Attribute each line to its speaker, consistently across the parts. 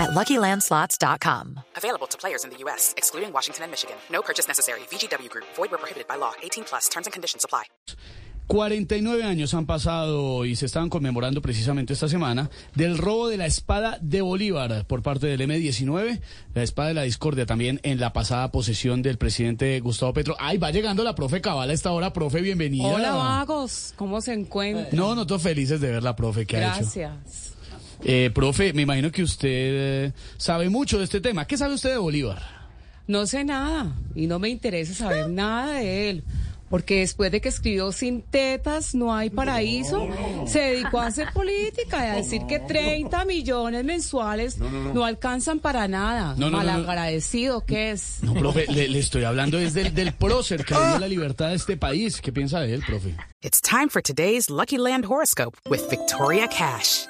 Speaker 1: at LuckyLandSlots.com.
Speaker 2: Available to players in the U.S., excluding Washington and Michigan. No purchase necessary. VGW Group. Void where prohibited by law. 18 plus. Terms and conditions apply.
Speaker 3: 49 años han pasado y se estaban conmemorando precisamente esta semana del robo de la espada de Bolívar por parte del M-19, la espada de la discordia también en la pasada posesión del presidente Gustavo Petro. Ay, va llegando la profe Cabal a esta hora. Profe, bienvenida.
Speaker 4: Hola, vagos. ¿Cómo se encuentran?
Speaker 3: No, no, todos felices de ver la profe que ha hecho.
Speaker 4: Gracias.
Speaker 3: Eh, profe, me imagino que usted eh, sabe mucho de este tema. ¿Qué sabe usted de Bolívar?
Speaker 4: No sé nada y no me interesa saber nada de él. Porque después de que escribió Sin tetas no hay paraíso, se dedicó a hacer política y a decir que 30 millones mensuales no, alcanzan para nada.
Speaker 3: No, no, no, no.
Speaker 4: Malagradecido que es.
Speaker 3: No, profe, le, le estoy hablando desde el del prócer que dio la libertad a este país. ¿Qué piensa de él, profe?
Speaker 2: It's time for today's Lucky Land horoscope with Victoria Cash.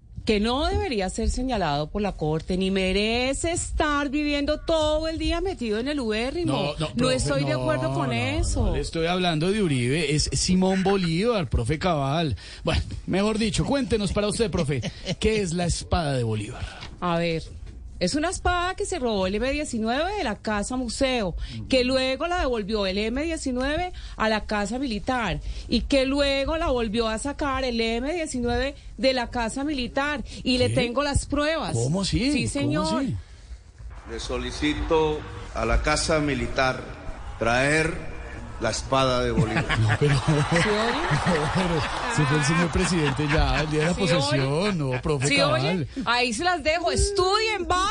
Speaker 4: que no debería ser señalado por la corte, ni merece estar viviendo todo el día metido en el ubérrimo.
Speaker 3: No, no,
Speaker 4: No
Speaker 3: profe,
Speaker 4: estoy de
Speaker 3: no,
Speaker 4: acuerdo con
Speaker 3: no,
Speaker 4: eso.
Speaker 3: no le estoy hablando de Uribe, es Simón Bolívar, profe Cabal. Bueno, mejor dicho, cuéntenos para usted, profe, ¿qué es la espada de Bolívar?
Speaker 4: A ver, es una espada que se robó el M-19 de la Casa Museo, que luego la devolvió el M-19 a la Casa Militar y que luego la volvió a sacar el M-19 de la Casa Militar. Y le tengo las pruebas.
Speaker 3: ¿Cómo?
Speaker 4: Sí,
Speaker 3: ¿Cómo
Speaker 4: señor.
Speaker 5: Le solicito a la Casa Militar traer la espada de Bolívar.
Speaker 3: Pero,
Speaker 4: ¿Sí
Speaker 3: pero se fue el señor presidente ya, el día de la
Speaker 4: ¿Sí
Speaker 3: posesión,
Speaker 4: oye?
Speaker 3: no, profe
Speaker 4: Sí,
Speaker 3: Cabal.
Speaker 4: oye, ahí se las dejo. Estudien, vagos.